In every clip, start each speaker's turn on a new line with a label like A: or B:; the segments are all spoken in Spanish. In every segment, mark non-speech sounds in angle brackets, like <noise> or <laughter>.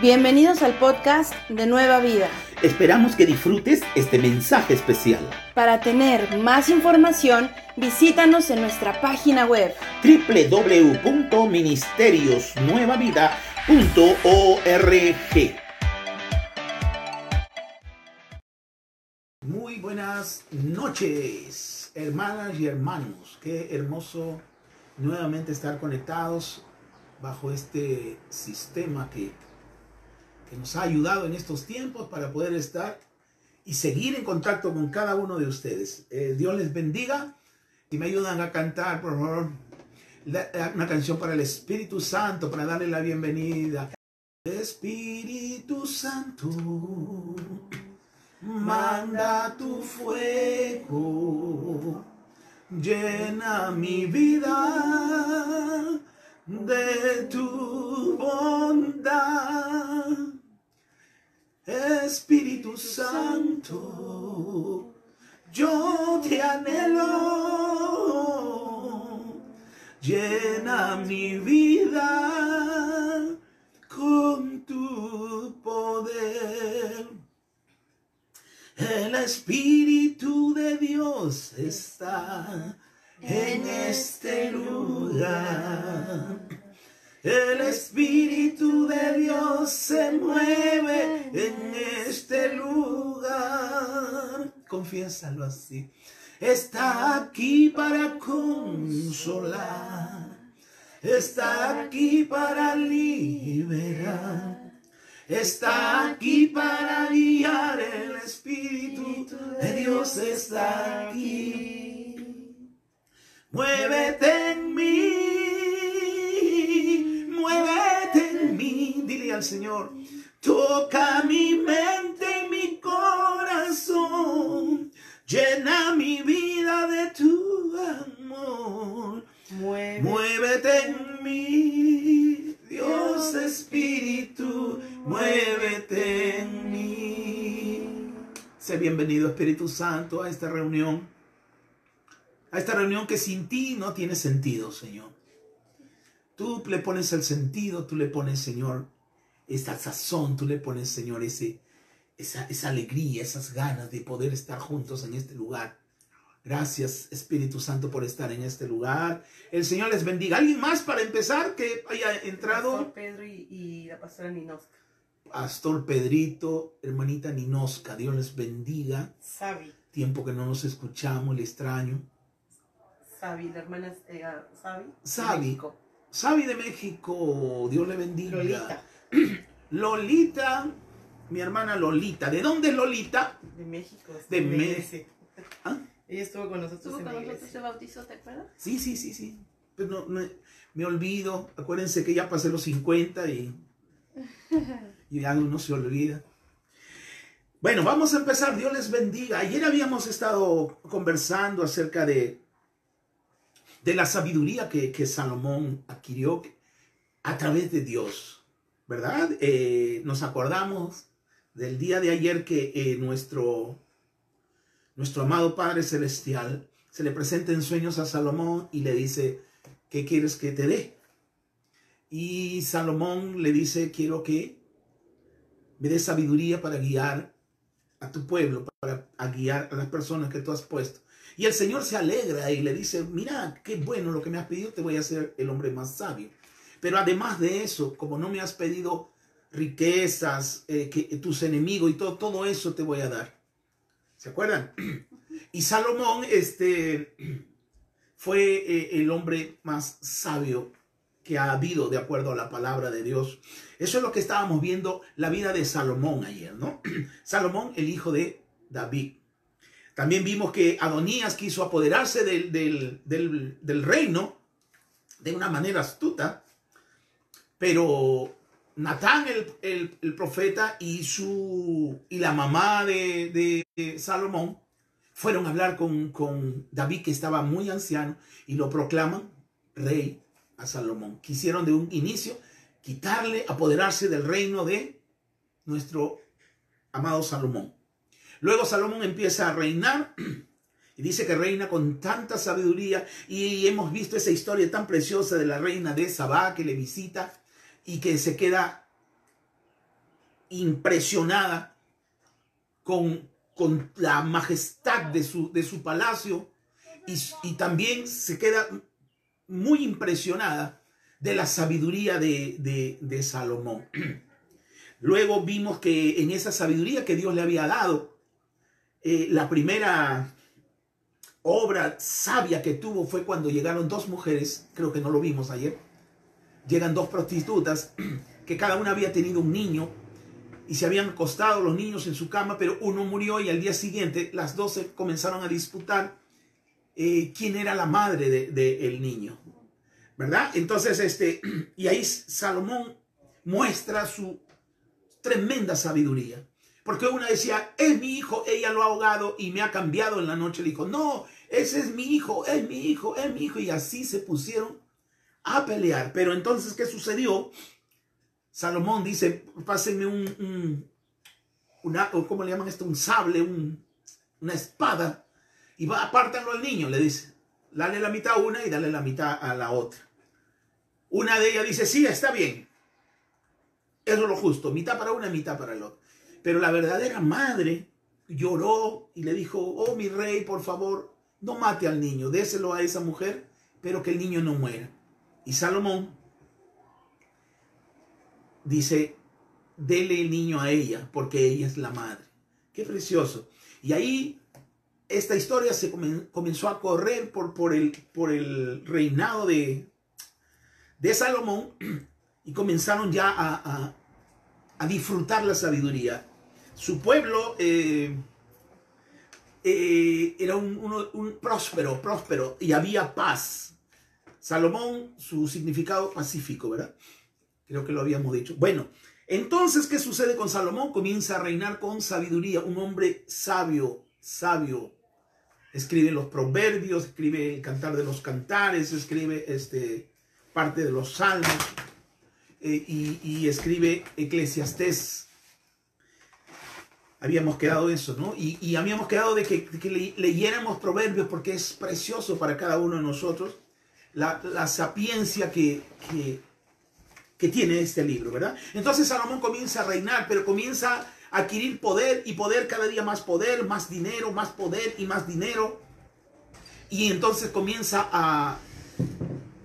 A: Bienvenidos al podcast de Nueva Vida.
B: Esperamos que disfrutes este mensaje especial.
A: Para tener más información, visítanos en nuestra página web
B: www.ministeriosnuevavida.org. Muy buenas noches, hermanas y hermanos. Qué hermoso nuevamente estar conectados bajo este sistema que, que nos ha ayudado en estos tiempos para poder estar y seguir en contacto con cada uno de ustedes. Eh, Dios les bendiga y me ayudan a cantar, por favor, la- una canción para el Espíritu Santo, para darle la bienvenida. Espíritu Santo, manda tu fuego, llena mi vida de tu bondad. Espíritu Santo, yo te anhelo, llena mi vida con tu poder. El Espíritu de Dios está en este lugar. El Espíritu de Dios se mueve en este lugar. Confiésalo así. Está aquí para consolar. Está aquí para liberar. Está aquí para guiar. El Espíritu de Dios está aquí. Muévete en mí, al Señor, toca mi mente y mi corazón, llena mi vida de tu amor, muévete en mí, Dios Espíritu, muévete en mí. Sé bienvenido Espíritu Santo a esta reunión. A esta reunión que sin ti no tiene sentido, Señor. Tú le pones el sentido, tú le pones, Señor, esa sazón, tú le pones, Señor, ese, esa, esa alegría, esas ganas de poder estar juntos en este lugar. Gracias, Espíritu Santo, por estar en este lugar. El Señor les bendiga. ¿Alguien más para empezar que haya entrado?
C: Pastor Pedro y, y la pastora Ninosca.
B: Pastor Pedrito, hermanita Ninosca, Dios les bendiga.
C: Sabi,
B: Tiempo que no nos escuchamos, le extraño.
C: Sabi, la hermana eh, ah, Sabi. de
B: Sabi.
C: México.
B: Sabi de México, Dios le bendiga.
C: Lolita, <clears throat>
B: Lolita, mi hermana Lolita. ¿De dónde es Lolita?
C: de México.
B: De
C: iglesia.
B: ¿Ah?
C: Ella estuvo con nosotros
A: ¿Estuvo
C: en
A: con
C: la
A: nosotros se bautizó, te acuerdas?
B: Sí, sí, sí, sí. Pero no, no- me olvido. Acuérdense que ya pasé los 50 y, y ya uno se olvida. Bueno, vamos a empezar. Dios les bendiga. Ayer habíamos estado conversando acerca de, de la sabiduría que, que Salomón adquirió a través de Dios, ¿verdad? Eh, nos acordamos del día de ayer que eh, nuestro, nuestro amado Padre Celestial se le presenta en sueños a Salomón y le dice, ¿qué quieres que te dé? Y Salomón le dice, quiero que me des sabiduría para guiar a tu pueblo, para guiar a las personas que tú has puesto. Y el Señor se alegra y le dice, mira, qué bueno lo que me has pedido, te voy a hacer el hombre más sabio. Pero además de eso, como no me has pedido riquezas, eh, que tus enemigos y todo, todo eso te voy a dar. ¿Se acuerdan? <clears throat> Y Salomón este, <clears throat> fue eh, el hombre más sabio que ha habido de acuerdo a la palabra de Dios. Eso es lo que estábamos viendo la vida de Salomón ayer, ¿no? <clears throat> Salomón, el hijo de David. También vimos que Adonías quiso apoderarse del, del- del- del reino de una manera astuta, pero Natán, el, el- profeta, y, su, y la mamá de, de- de Salomón fueron a hablar con, con David, que estaba muy anciano, y lo proclaman rey a Salomón. Quisieron de un inicio quitarle, apoderarse del reino de nuestro amado Salomón. Luego Salomón empieza a reinar <clears throat> y dice que reina con tanta sabiduría y hemos visto esa historia tan preciosa de la reina de Sabá que le visita y que se queda impresionada con, con la majestad de su, de su palacio y, también se queda muy impresionada de la sabiduría de, de, de Salomón. <clears throat> Luego vimos que en esa sabiduría que Dios le había dado, eh, la primera obra sabia que tuvo fue cuando llegaron dos mujeres, creo que no lo vimos ayer, llegan dos prostitutas <clears throat> que cada una había tenido un niño y se habían acostado los niños en su cama, pero uno murió y al día siguiente las dos comenzaron a disputar eh, quién era la madre del de, niño, ¿verdad? Entonces, este, <clears throat> y ahí Salomón muestra su tremenda sabiduría. Porque una decía, es mi hijo, ella lo ha ahogado y me ha cambiado en la noche. Le dijo, no, ese es mi hijo, es mi hijo, es mi hijo. Y así se pusieron a pelear. Pero entonces, ¿qué sucedió? Salomón dice, pásenme un, un una, ¿cómo le llaman esto? Un sable, un, una espada. Y va, apártanlo al niño, le dice. Dale la mitad a una y dale la mitad a la otra. Una de ellas dice, sí, está bien. Eso es lo justo, mitad para una, mitad para el otro. Pero la verdadera madre lloró y le dijo, oh mi rey, por favor, no mate al niño, déselo a esa mujer, pero que el niño no muera. Y Salomón dice, dele el niño a ella, porque ella es la madre. Qué precioso. Y ahí esta historia se comenzó a correr por, por, el, por el reinado de, de Salomón y comenzaron ya a, a, disfrutar la sabiduría. Su pueblo eh, eh, era un, un, próspero, próspero, y había paz. Salomón, su significado pacífico, ¿verdad? Creo que lo habíamos dicho. Bueno, entonces, ¿qué sucede con Salomón? Comienza a reinar con sabiduría, un hombre sabio, sabio. Escribe los proverbios, escribe el cantar de los cantares, escribe este, parte de los salmos eh, y, escribe Eclesiastés. Habíamos quedado eso, ¿no? Y, habíamos quedado de que, leyéramos proverbios porque es precioso para cada uno de nosotros la, sapiencia que, que, tiene este libro, ¿verdad? Entonces Salomón comienza a reinar, pero comienza a adquirir poder y poder cada día más poder, más dinero, más poder y más dinero. Y entonces comienza a,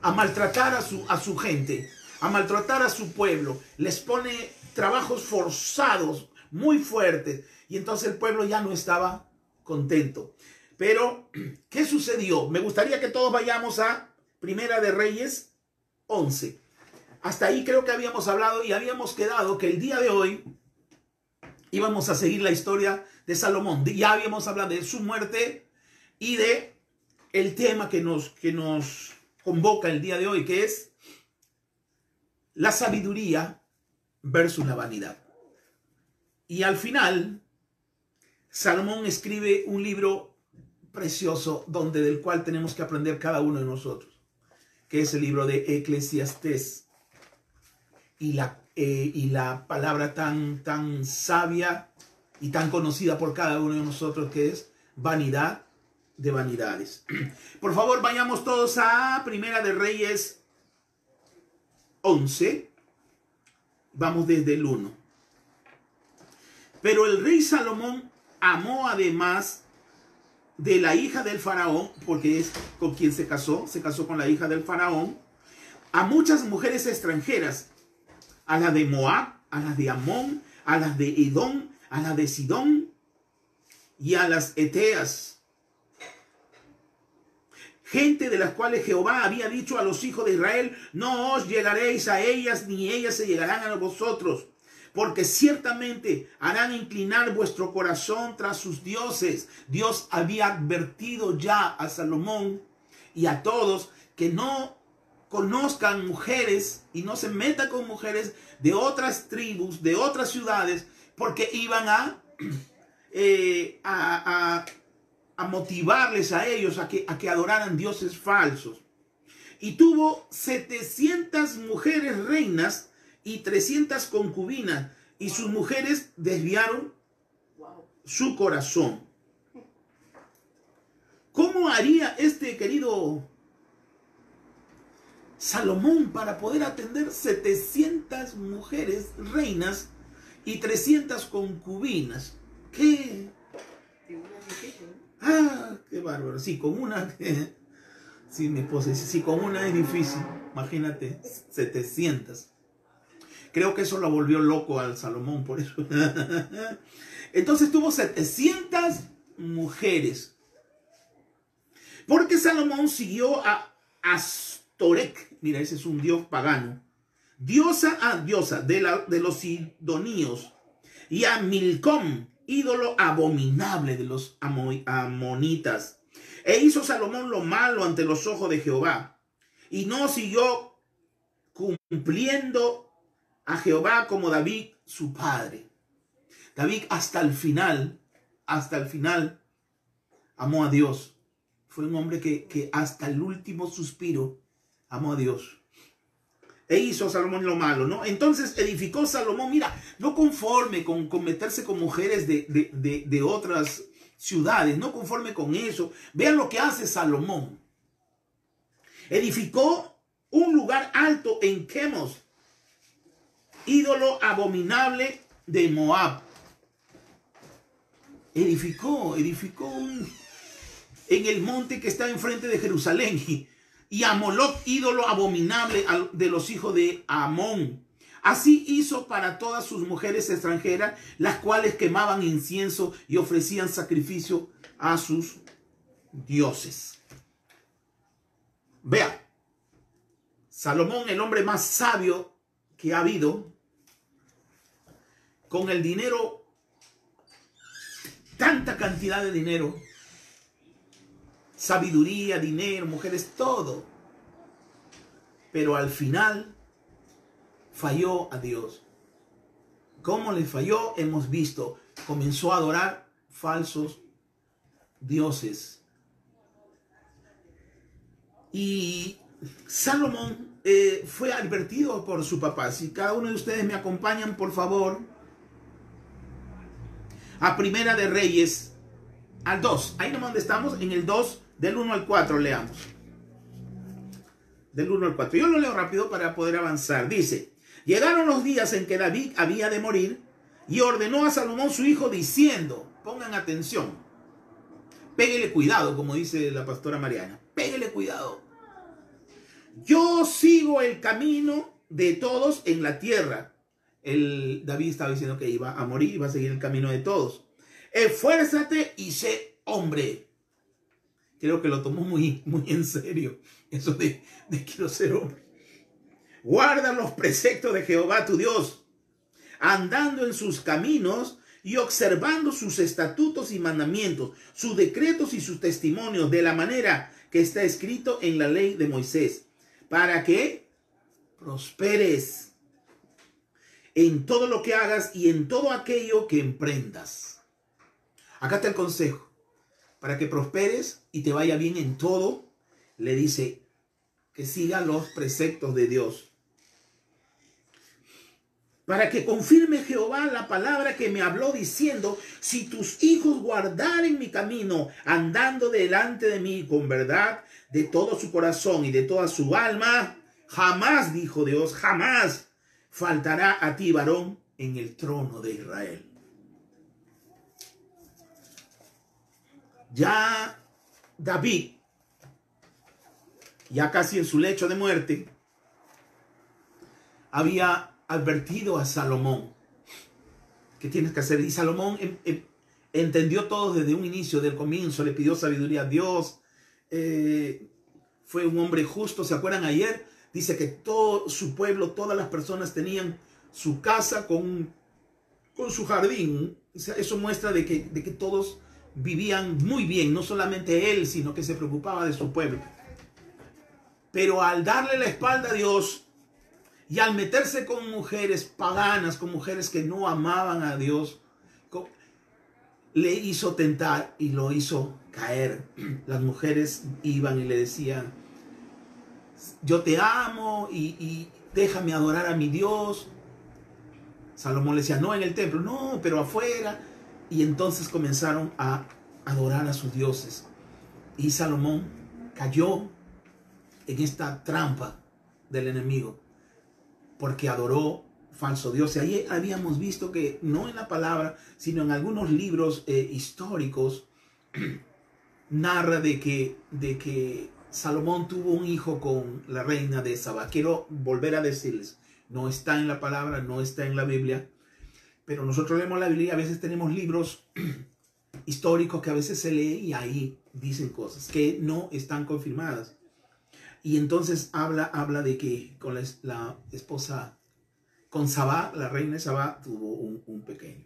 B: a maltratar a su, a su gente, a maltratar a su pueblo, les pone trabajos forzados, muy fuertes, y entonces el pueblo ya no estaba contento. Pero, <clears throat> ¿qué sucedió? Me gustaría que todos vayamos a Primera de Reyes 11. Hasta ahí creo que habíamos hablado y habíamos quedado que el día de hoy íbamos a seguir la historia de Salomón. Ya habíamos hablado de su muerte y de el tema que nos, que nos convoca el día de hoy, que es la sabiduría versus la vanidad. Y al final, Salomón escribe un libro precioso donde del cual tenemos que aprender cada uno de nosotros, que es el libro de Eclesiastés. Y la, eh, y la palabra tan, tan sabia y tan conocida por cada uno de nosotros que es vanidad de vanidades. <clears throat> Por favor, vayamos todos a Primera de Reyes 11. Vamos desde el 1. Pero el rey Salomón amó además de la hija del faraón, porque es con quien se casó, se casó con la hija del faraón, a muchas mujeres extranjeras, a la de Moab, a las de Amón, a las de Edom, a las de Sidón y a las Eteas. Gente de las cuales Jehová había dicho a los hijos de Israel, no os llegaréis a ellas, ni ellas se llegarán a vosotros, porque ciertamente harán inclinar vuestro corazón tras sus dioses. Dios había advertido ya a Salomón y a todos que no conozcan mujeres y no se metan con mujeres de otras tribus, de otras ciudades, porque iban a, <clears throat> eh, a motivarles a ellos a que, a que adoraran dioses falsos. Y tuvo 700 mujeres reinas y 300 concubinas, y sus mujeres desviaron su corazón. ¿Cómo haría este querido Salomón para poder atender 700 mujeres reinas y 300 concubinas. ¿Qué? Ah, qué bárbaro. Sí, con una. Sí, mi esposa dice, sí, con una es difícil. Imagínate, 700. Creo que eso lo volvió loco al Salomón, por eso. <laughs> Entonces tuvo 700 mujeres. Porque Salomón siguió a Astorek. Mira, ese es un dios pagano. Diosa, ah, diosa de, la, de los sidoníos. Y a Milcom, ídolo abominable de los amo- amonitas. E hizo Salomón lo malo ante los ojos de Jehová. Y no siguió cumpliendo a Jehová como David, su padre. David hasta el final, hasta el final, amó a Dios. Fue un hombre que, que hasta el último suspiro amó a Dios. E hizo Salomón lo malo, ¿no? Entonces edificó Salomón, mira, no conforme con, con meterse con mujeres de, de, de, de otras ciudades, no conforme con eso. Vean lo que hace Salomón. Edificó un lugar alto en Chemos, ídolo abominable de Moab. Edificó, edificó un, en el monte que está enfrente de Jerusalén. Y, a Moloch, ídolo abominable de los hijos de Amón. Así hizo para todas sus mujeres extranjeras, las cuales quemaban incienso y ofrecían sacrificio a sus dioses. Vea, Salomón, el hombre más sabio que ha habido, con el dinero, tanta cantidad de dinero, sabiduría, dinero, mujeres, todo. Pero al final falló a Dios. ¿Cómo le falló? Hemos visto. Comenzó a adorar falsos dioses. Y Salomón eh, fue advertido por su papá. Si cada uno de ustedes me acompañan, por favor, a Primera de Reyes, al 2. Ahí nomás donde estamos, en el 2, del 1 al 4, leamos. Del 1 al 4. Yo lo leo rápido para poder avanzar. Dice, llegaron los días en que David había de morir y ordenó a Salomón su hijo diciendo, pongan atención, péguele cuidado, como dice la pastora Mariana, péguele cuidado. Yo sigo el camino de todos en la tierra. El, David estaba diciendo que iba a morir, iba a seguir el camino de todos. Esfuérzate y sé hombre. Creo que lo tomó muy, muy en serio, eso de, de quiero ser hombre. Guarda los preceptos de Jehová tu Dios, andando en sus caminos y observando sus estatutos y mandamientos, sus decretos y sus testimonios de la manera que está escrito en la ley de Moisés, para que prosperes en todo lo que hagas y en todo aquello que emprendas. Acá está el consejo. Para que prosperes y te vaya bien en todo, le dice que siga los preceptos de Dios. Para que confirme Jehová la palabra que me habló diciendo, si tus hijos guardaren mi camino, andando delante de mí con verdad de todo su corazón y de toda su alma, jamás, dijo Dios, jamás faltará a ti varón en el trono de Israel. Ya David, ya casi en su lecho de muerte, había advertido a Salomón que tienes que hacer. Y Salomón em, em, entendió todo desde un inicio, del comienzo, le pidió sabiduría a Dios. eh, fue un hombre justo. ¿Se acuerdan ayer? Dice que todo su pueblo, todas las personas tenían su casa con, con su jardín. Eso muestra de que, de que todos vivían muy bien, no solamente él, sino que se preocupaba de su pueblo. Pero al darle la espalda a Dios y al meterse con mujeres paganas, con mujeres que no amaban a Dios, le hizo tentar y lo hizo caer. <clears throat> Las mujeres iban y le decían, yo te amo y, déjame adorar a mi Dios. Salomón le decía, no en el templo, no, pero afuera. Y entonces comenzaron a adorar a sus dioses. Y Salomón cayó en esta trampa del enemigo, porque adoró falso Dios. Y ahí habíamos visto que no en la palabra, sino en algunos libros eh, históricos, <clears throat> narra de que, de que Salomón tuvo un hijo con la reina de Saba. Quiero volver a decirles, no está en la palabra, no está en la Biblia, pero nosotros leemos la Biblia y a veces tenemos libros <clears throat> históricos que a veces se lee y ahí dicen cosas que no están confirmadas. Y entonces habla, habla de que con la, esposa, con Sabá, la reina de Sabá, tuvo un, pequeño,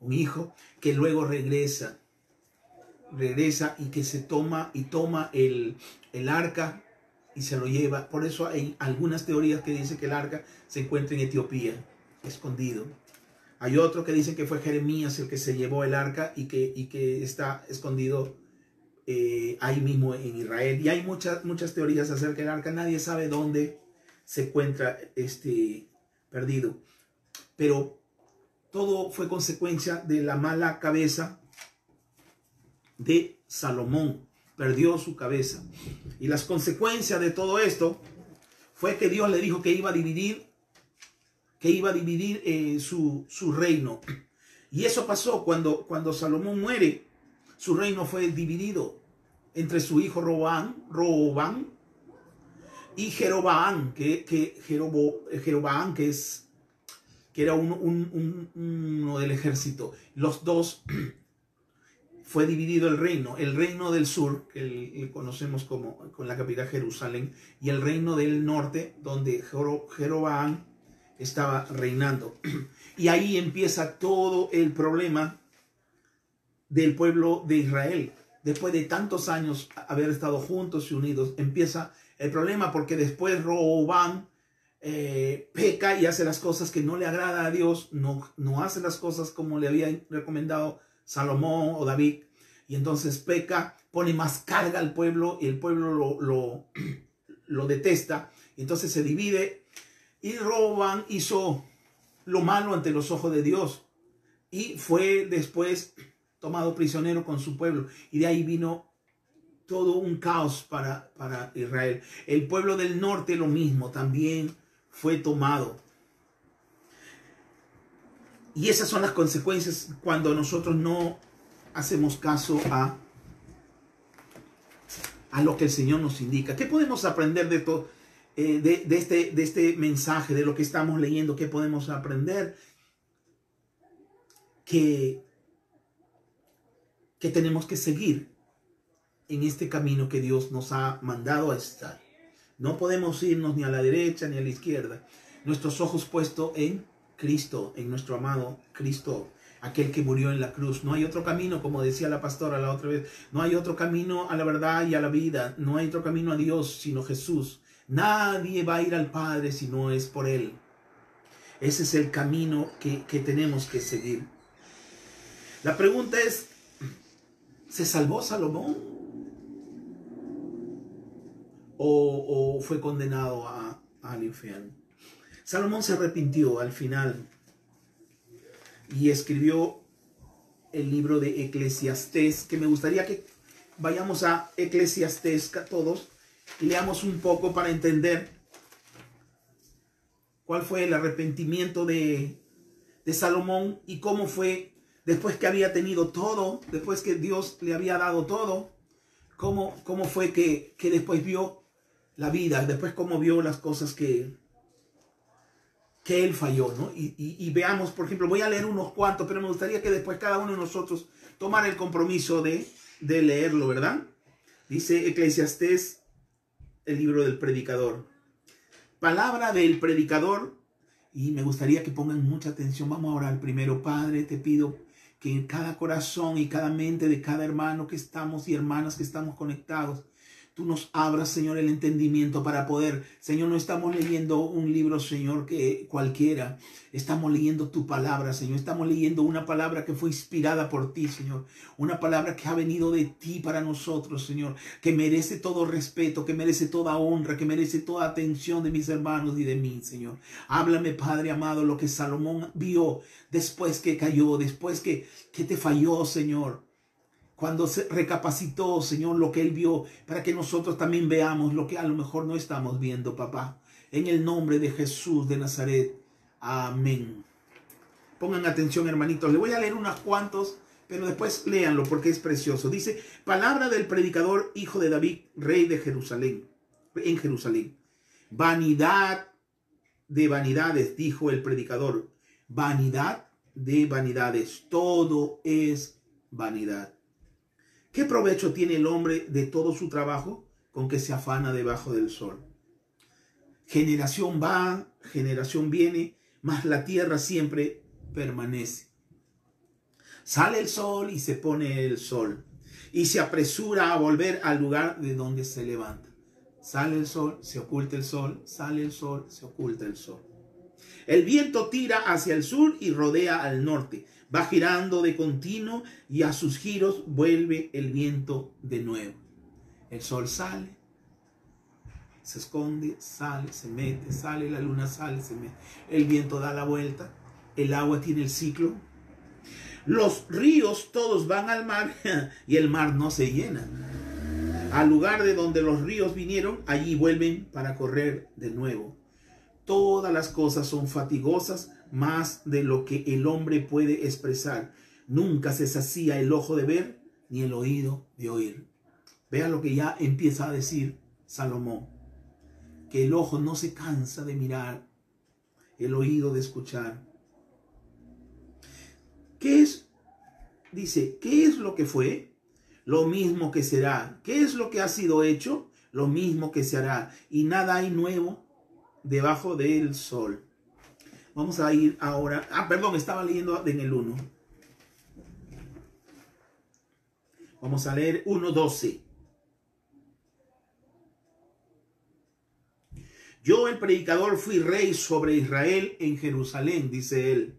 B: un hijo que luego regresa, regresa y que se toma y toma el, el arca y se lo lleva. Por eso hay algunas teorías que dicen que el arca se encuentra en Etiopía, escondido. Hay otro que dicen que fue Jeremías el que se llevó el arca y que, y que está escondido eh, ahí mismo en Israel. Y hay muchas, muchas teorías acerca del arca. Nadie sabe dónde se encuentra este perdido. Pero todo fue consecuencia de la mala cabeza de Salomón. Perdió su cabeza. Y las consecuencias de todo esto fue que Dios le dijo que iba a dividir, que iba a dividir eh, su, su, reino. Y eso pasó cuando, cuando Salomón muere su reino fue dividido entre su hijo Robán, Robán y Jerobaán, que, que, Jeroboam, que, es, que era uno del ejército. Los dos fue dividido el reino, el reino del sur, que conocemos como con la capital Jerusalén, y el reino del norte, donde Jeroboam estaba reinando. <clears throat> Y ahí empieza todo el problema del pueblo de Israel. Después de tantos años haber estado juntos y unidos, empieza el problema porque después Roban eh, peca y hace las cosas que no le agrada a Dios, no, no hace las cosas como le había recomendado Salomón o David. Y entonces peca, pone más carga al pueblo y el pueblo lo, lo, <clears throat> lo detesta. Entonces se divide y Roban hizo lo malo ante los ojos de Dios. Y fue después tomado prisionero con su pueblo. Y de ahí vino todo un caos para, para Israel. El pueblo del norte lo mismo, también fue tomado. Y esas son las consecuencias cuando nosotros no hacemos caso a, a lo que el Señor nos indica. ¿Qué podemos aprender de, todo, eh, de, de, este, de este mensaje, de lo que estamos leyendo? ¿Qué podemos aprender? Que que tenemos que seguir en este camino que Dios nos ha mandado a estar. No podemos irnos ni a la derecha ni a la izquierda. Nuestros ojos puestos en Cristo, en nuestro amado Cristo, aquel que murió en la cruz. No hay otro camino, como decía la pastora la otra vez. No hay otro camino a la verdad y a la vida. No hay otro camino a Dios sino Jesús. Nadie va a ir al Padre si no es por Él. Ese es el camino que, que tenemos que seguir. La pregunta es, ¿Se salvó Salomón? ¿O, fue condenado a, al infierno? Salomón se arrepintió al final y escribió el libro de Eclesiastés, que me gustaría que vayamos a Eclesiastés todos y leamos un poco para entender cuál fue el arrepentimiento de, de Salomón y cómo fue después que había tenido todo, después que Dios le había dado todo, cómo, cómo fue que, después vio la vida, después cómo vio las cosas que, que él falló, ¿no? Y, veamos, por ejemplo, voy a leer unos cuantos, pero me gustaría que después cada uno de nosotros tomara el compromiso de, de leerlo, ¿verdad? Dice Eclesiastés, el libro del predicador. Palabra del predicador, y me gustaría que pongan mucha atención. Vamos a orar primero, Padre, te pido que en cada corazón y cada mente de cada hermano que estamos y hermanas que estamos conectados, tú nos abras, Señor, el entendimiento para poder, Señor, no estamos leyendo un libro, Señor, que cualquiera, estamos leyendo tu palabra, Señor, estamos leyendo una palabra que fue inspirada por ti, Señor, una palabra que ha venido de ti para nosotros, Señor, que merece todo respeto, que merece toda honra, que merece toda atención de mis hermanos y de mí, Señor. Háblame, Padre amado, lo que Salomón vio después que cayó, después que, que te falló, Señor cuando se recapacitó, Señor, lo que Él vio, para que nosotros también veamos lo que a lo mejor no estamos viendo, papá. En el nombre de Jesús de Nazaret. Amén. Pongan atención, hermanitos. Le voy a leer unos cuantos, pero después léanlo porque es precioso. Dice, palabra del predicador, hijo de David, rey de Jerusalén, en Jerusalén. Vanidad de vanidades, dijo el predicador. Vanidad de vanidades. Todo es vanidad. ¿Qué provecho tiene el hombre de todo su trabajo con que se afana debajo del sol? Generación va, generación viene, mas la tierra siempre permanece. Sale el sol y se pone el sol y se apresura a volver al lugar de donde se levanta. Sale el sol, se oculta el sol, sale el sol, se oculta el sol. El viento tira hacia el sur y rodea al norte. Va girando de continuo y a sus giros vuelve el viento de nuevo. El sol sale, se esconde, sale, se mete, sale, la luna sale, se mete. El viento da la vuelta, el agua tiene el ciclo. Los ríos todos van al mar <laughs> y el mar no se llena. Al lugar de donde los ríos vinieron, allí vuelven para correr de nuevo. Todas las cosas son fatigosas más de lo que el hombre puede expresar. Nunca se sacía el ojo de ver ni el oído de oír. Vean lo que ya empieza a decir Salomón. Que el ojo no se cansa de mirar, el oído de escuchar. ¿Qué es? Dice, ¿qué es lo que fue? Lo mismo que será. ¿Qué es lo que ha sido hecho? Lo mismo que se hará. Y nada hay nuevo debajo del sol. Vamos a ir ahora. Ah, perdón, estaba leyendo en el 1. Vamos a leer 1.12. Yo, el predicador, fui rey sobre Israel en Jerusalén, dice él.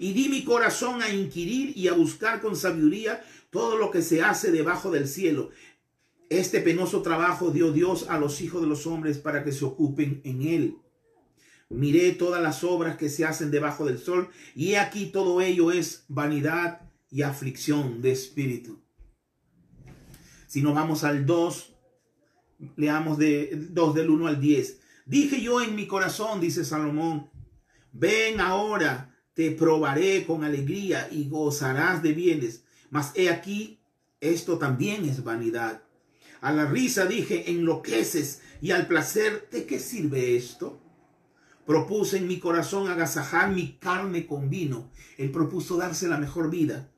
B: Y di mi corazón a inquirir y a buscar con sabiduría todo lo que se hace debajo del cielo. Este penoso trabajo dio Dios a los hijos de los hombres para que se ocupen en él. Miré todas las obras que se hacen debajo del sol y aquí todo ello es vanidad y aflicción de espíritu. Si nos vamos al 2, leamos de 2 del 1 al 10. Dije yo en mi corazón, dice Salomón, ven ahora, te probaré con alegría y gozarás de bienes. Mas he aquí, esto también es vanidad. A la risa dije, enloqueces, y al placer, ¿de qué sirve esto? Propuse en mi corazón agasajar mi carne con vino. Él propuso darse la mejor vida.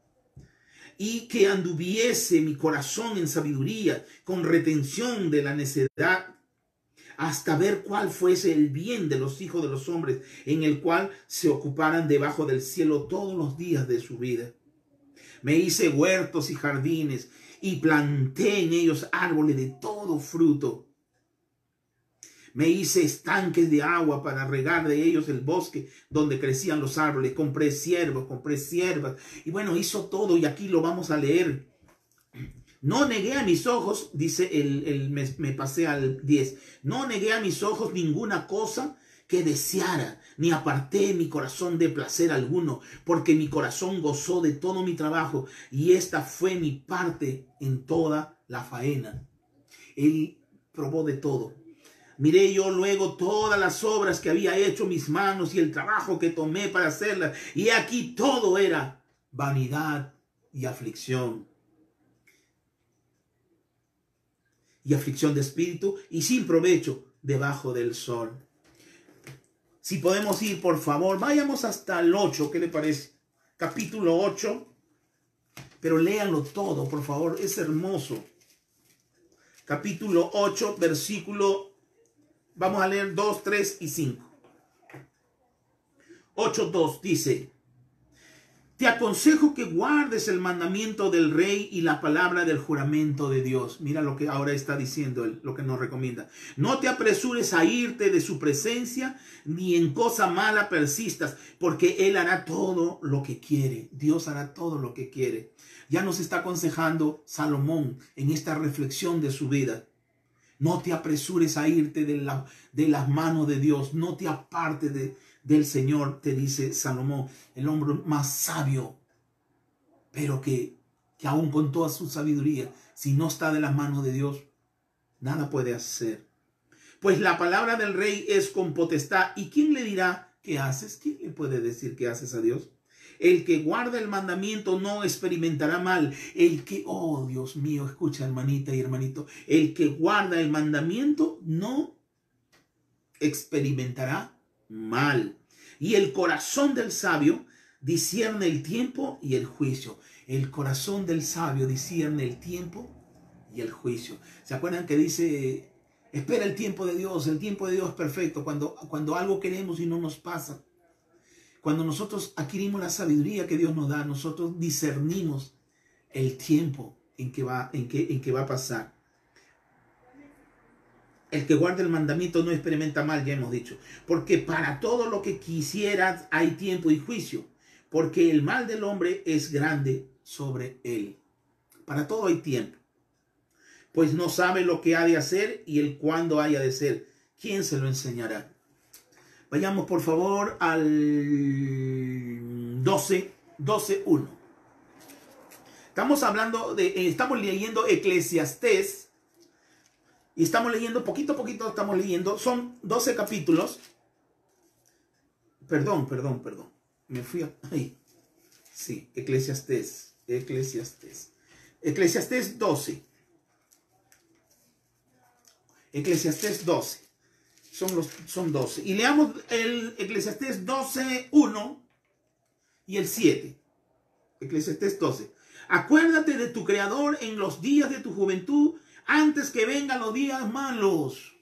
B: Y que anduviese mi corazón en sabiduría, con retención de la necedad, hasta ver cuál fuese el bien de los hijos de los hombres, en el cual se ocuparan debajo del cielo todos los días de su vida. Me hice huertos y jardines, y planté en ellos árboles de todo fruto. Me hice estanques de agua para regar de ellos el bosque donde crecían los árboles. Compré siervos, compré siervas. Y bueno, hizo todo y aquí lo vamos a leer. No negué a mis ojos, dice el, el me, me pasé al 10. No negué a mis ojos ninguna cosa que deseara, ni aparté mi corazón de placer alguno, porque mi corazón gozó de todo mi trabajo, y esta fue mi parte en toda la faena. Él probó de todo. Miré yo luego todas las obras que había hecho mis manos y el trabajo que tomé para hacerlas, y aquí todo era vanidad y aflicción. Y aflicción de espíritu y sin provecho debajo del sol. Si podemos ir, por favor, vayamos hasta el 8, ¿qué le parece? Capítulo 8. Pero léanlo todo, por favor, es hermoso. Capítulo 8, versículo, vamos a leer 2, 3 y 5. 8, 2 dice, te aconsejo que guardes el mandamiento del rey y la palabra del juramento de Dios. Mira lo que ahora está diciendo él, lo que nos recomienda. No te apresures a irte de su presencia, ni en cosa mala persistas, porque él hará todo lo que quiere. Dios hará todo lo que quiere. Ya nos está aconsejando Salomón en esta reflexión de su vida. No te apresures a irte de, la, las manos de Dios. No te apartes de, del Señor, te dice Salomón, el hombre más sabio, pero que, que aún con toda su sabiduría, si no está de las manos de Dios, nada puede hacer. Pues la palabra del rey es con potestad. ¿Y quién le dirá qué haces? ¿Quién le puede decir qué haces a Dios? El que guarda el mandamiento no experimentará mal. El que, oh Dios mío, escucha hermanita y hermanito, el que guarda el mandamiento no experimentará mal. Y el corazón del sabio discierne el tiempo y el juicio. El corazón del sabio discierne el tiempo y el juicio. ¿Se acuerdan que dice, espera el tiempo de Dios? El tiempo de Dios es perfecto. Cuando, cuando algo queremos y no nos pasa. Cuando nosotros adquirimos la sabiduría que Dios nos da, nosotros discernimos el tiempo en que va, en que, en que va a pasar. El que guarda el mandamiento no experimenta mal, ya hemos dicho. Porque para todo lo que quisieras hay tiempo y juicio. Porque el mal del hombre es grande sobre él. Para todo hay tiempo. Pues no sabe lo que ha de hacer y el cuándo haya de ser. ¿Quién se lo enseñará? Vayamos por favor al 12, 12, 1. Estamos hablando de, eh, estamos leyendo Eclesiastés y estamos leyendo, poquito a poquito estamos leyendo, son 12 capítulos. Perdón, perdón, perdón. Me fui a... <laughs> Ahí. Sí, Eclesiastés, Eclesiastés. Eclesiastés 12. Eclesiastés 12. Son, los, son 12. Y leamos el Eclesiastés 12, 1 y el 7. Eclesiastés 12. Acuérdate de tu Creador en los días de tu juventud, antes que vengan los días malos.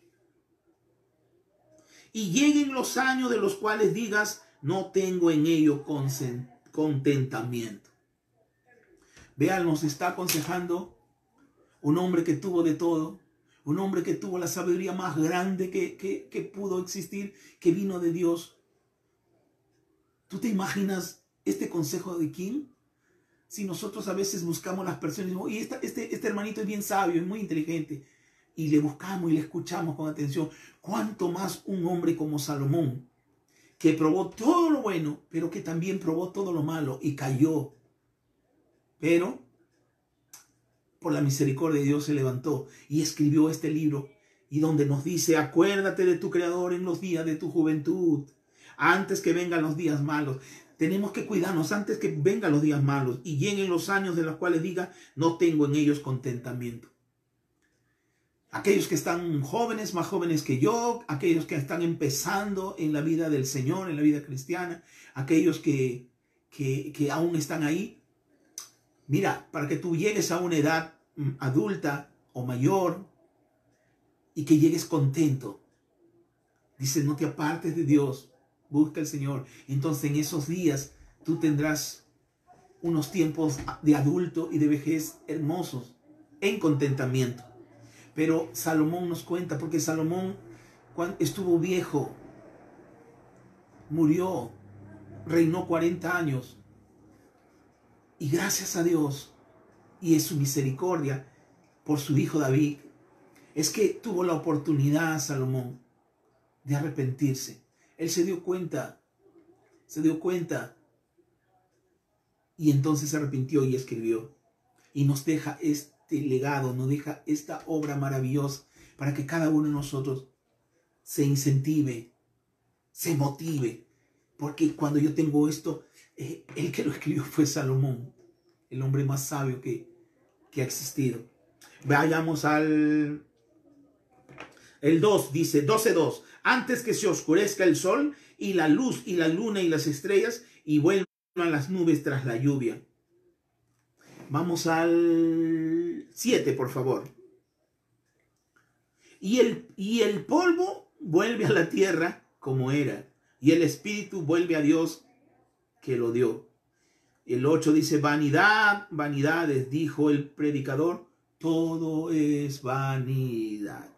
B: Y lleguen los años de los cuales digas, no tengo en ello contentamiento. Vean, nos está aconsejando un hombre que tuvo de todo, un hombre que tuvo la sabiduría más grande que, que, pudo existir, que vino de Dios. ¿Tú te imaginas este consejo de quién? Si nosotros a veces buscamos las personas y este, este hermanito es bien sabio, es muy inteligente, y le buscamos y le escuchamos con atención, cuánto más un hombre como Salomón, que probó todo lo bueno, pero que también probó todo lo malo y cayó. Pero por la misericordia de Dios se levantó y escribió este libro y donde nos dice, acuérdate de tu Creador en los días de tu juventud, antes que vengan los días malos. Tenemos que cuidarnos antes que vengan los días malos y lleguen los años de los cuales diga, no tengo en ellos contentamiento. Aquellos que están jóvenes, más jóvenes que yo, aquellos que están empezando en la vida del Señor, en la vida cristiana, aquellos que, que, que aún están ahí, Mira, para que tú llegues a una edad mm, adulta o mayor y que llegues contento. Dice, no te apartes de Dios, busca al Señor. Entonces en esos días tú tendrás unos tiempos de adulto y de vejez hermosos, en contentamiento. Pero Salomón nos cuenta, porque Salomón cuando estuvo viejo, murió, reinó 40 años, y gracias a Dios y en su misericordia por su hijo David, es que tuvo la oportunidad Salomón de arrepentirse. Él se dio cuenta, se dio cuenta y entonces se arrepintió y escribió. Y nos deja este legado, nos deja esta obra maravillosa para que cada uno de nosotros se incentive, se motive. Porque cuando yo tengo esto, el que lo escribió fue Salomón, el hombre más sabio que, ha existido. Vayamos al... El 2 dice, 12.2, antes que se oscurezca el sol y la luz y la luna y las estrellas y vuelvan las nubes tras la lluvia. Vamos al 7, por favor. Y el, y el polvo vuelve a la tierra como era, y el espíritu vuelve a Dios que lo dio. El 8 dice, vanidad, vanidades, dijo el predicador, todo es vanidad.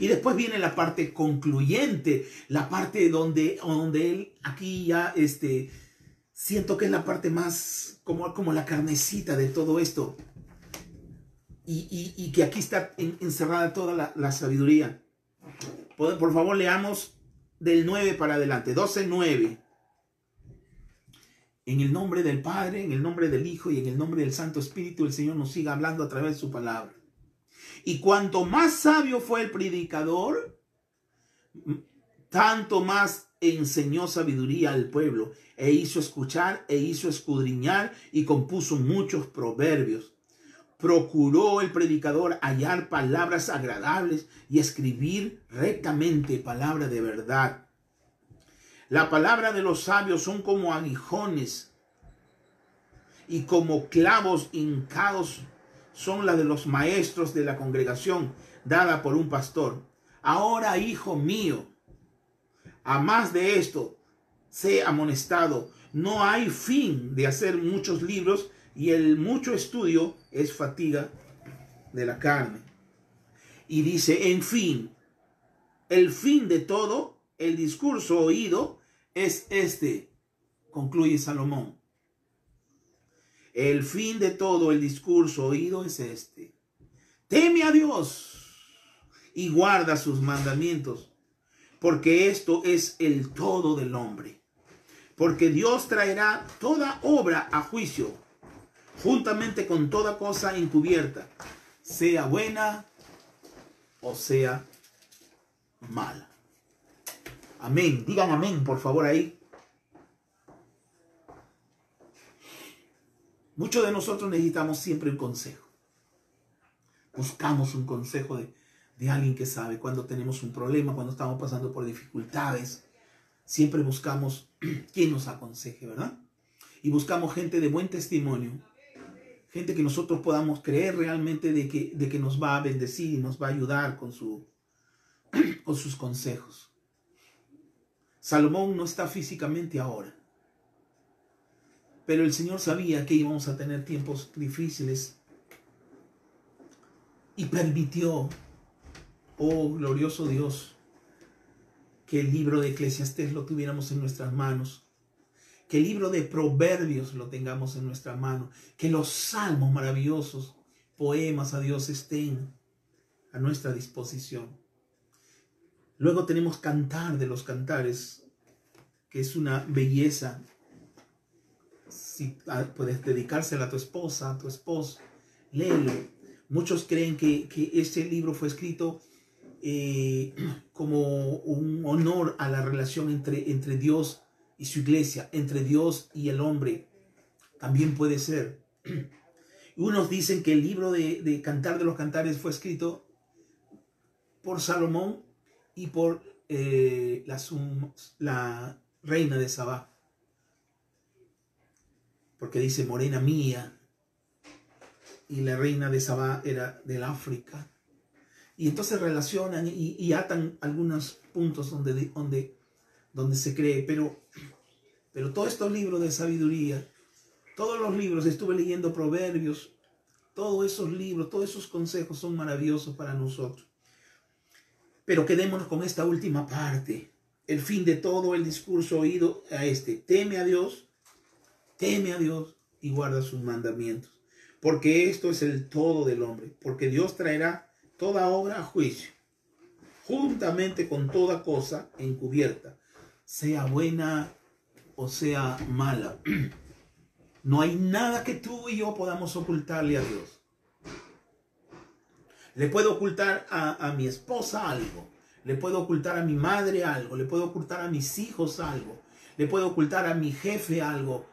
B: Y después viene la parte concluyente, la parte donde, donde él aquí ya, este, siento que es la parte más como, como la carnecita de todo esto. Y, que aquí está encerrada toda la, la sabiduría. Por, por favor, leamos del 9 para adelante, 12, 9. En el nombre del Padre, en el nombre del Hijo y en el nombre del Santo Espíritu, el Señor nos siga hablando a través de su palabra. Y cuanto más sabio fue el predicador, tanto más enseñó sabiduría al pueblo, e hizo escuchar, e hizo escudriñar, y compuso muchos proverbios. Procuró el predicador hallar palabras agradables y escribir rectamente palabra de verdad. La palabra de los sabios son como aguijones y como clavos hincados son las de los maestros de la congregación dada por un pastor. Ahora, hijo mío, a más de esto, sé amonestado. No hay fin de hacer muchos libros y el mucho estudio es fatiga de la carne. Y dice, en fin, el fin de todo, el discurso oído, es este, concluye Salomón. El fin de todo el discurso oído es este. Teme a Dios y guarda sus mandamientos, porque esto es el todo del hombre. Porque Dios traerá toda obra a juicio juntamente con toda cosa encubierta, sea buena o sea mala. Amén. Digan amén, por favor, ahí. Muchos de nosotros necesitamos siempre un consejo. Buscamos un consejo de, de alguien que sabe cuando tenemos un problema, cuando estamos pasando por dificultades. Siempre buscamos <clears throat> quien nos aconseje, ¿verdad? Y buscamos gente de buen testimonio, gente que nosotros podamos creer realmente de que, de que nos va a bendecir y nos va a ayudar con, su, <clears throat> con sus consejos. Salomón no está físicamente ahora, pero el Señor sabía que íbamos a tener tiempos difíciles y permitió, oh glorioso Dios, que el libro de Eclesiastés lo tuviéramos en nuestras manos que el libro de proverbios lo tengamos en nuestra mano, que los salmos maravillosos, poemas a Dios estén a nuestra disposición. Luego tenemos cantar de los cantares, que es una belleza. Si ah, puedes dedicársela a tu esposa, a tu esposo, léelo. Muchos creen que, que este libro fue escrito eh, <clears throat> como un honor a la relación entre, entre Dios y su iglesia, entre Dios y el hombre, también puede ser. <clears throat> Unos dicen que el libro de, Cantar de los Cantares fue escrito por Salomón y por eh, la, reina de Sabá. Porque dice morena mía. Y la reina de Sabá era del África. Y entonces relacionan y, atan algunos puntos donde, donde donde se cree, pero, pero todos estos libros de sabiduría, todos los libros, estuve leyendo proverbios, todos esos libros, todos esos consejos son maravillosos para nosotros. Pero quedémonos con esta última parte, el fin de todo el discurso oído a este, teme a Dios, teme a Dios y guarda sus mandamientos, porque esto es el todo del hombre, porque Dios traerá toda obra a juicio, juntamente con toda cosa encubierta sea buena o sea mala. No hay nada que tú y yo podamos ocultarle a Dios. Le puedo ocultar a, mi esposa algo. Le puedo ocultar a mi madre algo. Le puedo ocultar a mis hijos algo. Le puedo ocultar a mi jefe algo.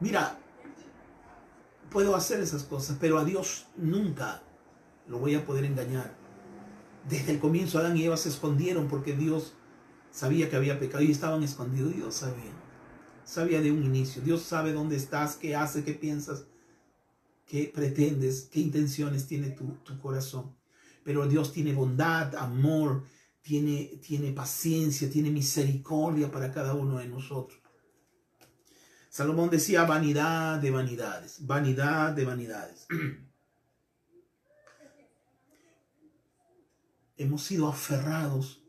B: Mira, puedo hacer esas cosas, pero a Dios nunca lo voy a poder engañar. Desde el comienzo Adán y Eva se escondieron porque Dios sabía que había pecado y estaban escondidos. Dios sabía. Sabía de un inicio. Dios sabe dónde estás, qué hace, qué piensas, qué pretendes, qué intenciones tiene tu, corazón. Pero Dios tiene bondad, amor, tiene, tiene paciencia, tiene misericordia para cada uno de nosotros. Salomón decía vanidad de vanidades, vanidad de vanidades. <clears throat> Hemos sido aferrados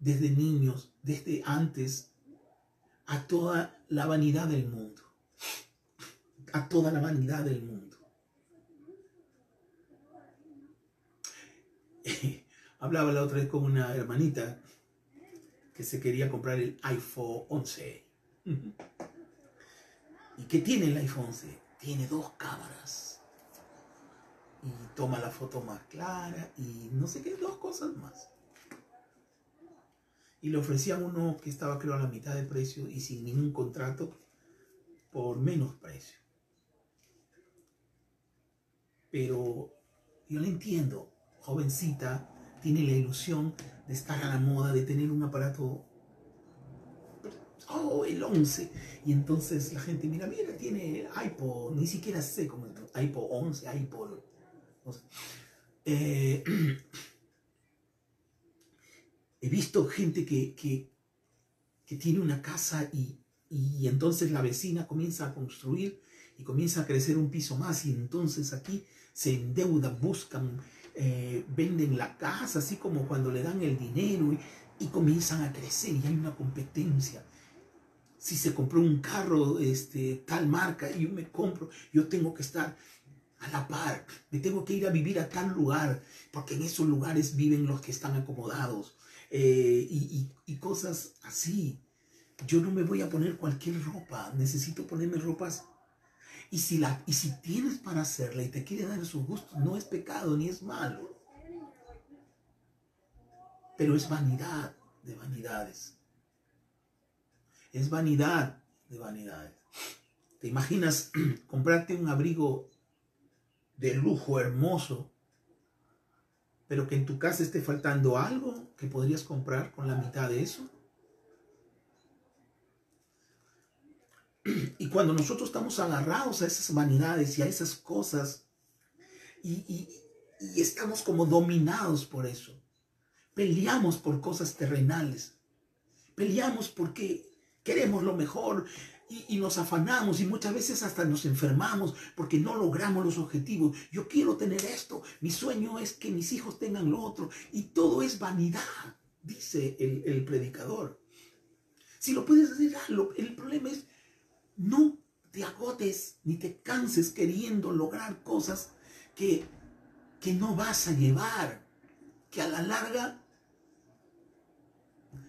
B: desde niños, desde antes, a toda la vanidad del mundo. A toda la vanidad del mundo. <laughs> Hablaba la otra vez con una hermanita que se quería comprar el iPhone 11. ¿Y qué tiene el iPhone 11? Tiene dos cámaras. y toma la foto más clara y no sé qué, dos cosas más. Y le ofrecían uno que estaba creo a la mitad de precio y sin ningún contrato por menos precio. Pero yo le entiendo, jovencita, tiene la ilusión de estar a la moda, de tener un aparato, oh, el 11. Y entonces la gente, mira, mira, tiene iPod, ni siquiera sé cómo es, iPod 11, iPod. Eh, <clears throat> he visto gente que, que, que tiene una casa y, y entonces la vecina comienza a construir y comienza a crecer un piso más y entonces aquí se endeudan, buscan, eh, venden la casa, así como cuando le dan el dinero y, comienzan a crecer y hay una competencia. Si se compró un carro, este, tal marca, y yo me compro, yo tengo que estar a la par, me tengo que ir a vivir a tal lugar, porque en esos lugares viven los que están acomodados eh, y cosas así. Yo no me voy a poner cualquier ropa, necesito ponerme ropas y si, la, y si tienes para hacerla y te quiere dar su gusto, no es pecado ni es malo. Pero es vanidad de vanidades. Es vanidad de vanidades. ¿Te imaginas <clears throat> comprarte un abrigo de lujo hermoso, pero que en tu casa esté faltando algo que podrías comprar con la mitad de eso? Y cuando nosotros estamos agarrados a esas vanidades y a esas cosas, y, y, estamos como dominados por eso, peleamos por cosas terrenales, peleamos porque queremos lo mejor y, y, nos afanamos y muchas veces hasta nos enfermamos porque no logramos los objetivos. Yo quiero tener esto, mi sueño es que mis hijos tengan lo otro y todo es vanidad, dice el, el predicador. Si lo puedes hacer, el problema es no te agotes ni te canses queriendo lograr cosas que, que no vas a llevar, que a la larga